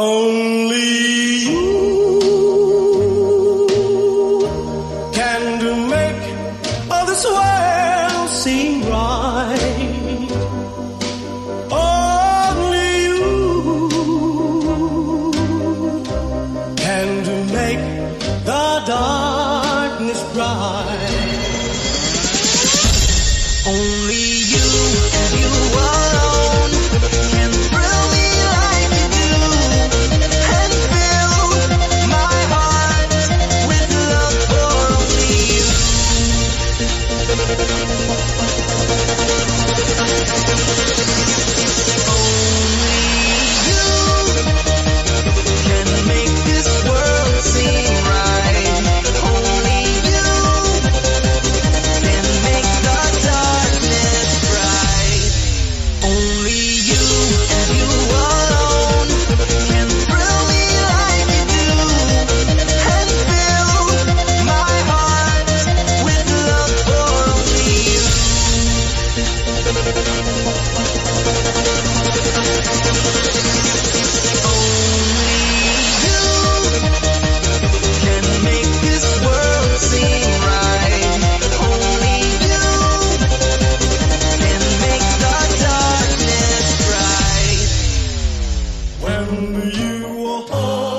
Only you can do make all this world seem right. Only you can do make the darkness bright. Only 是我。哦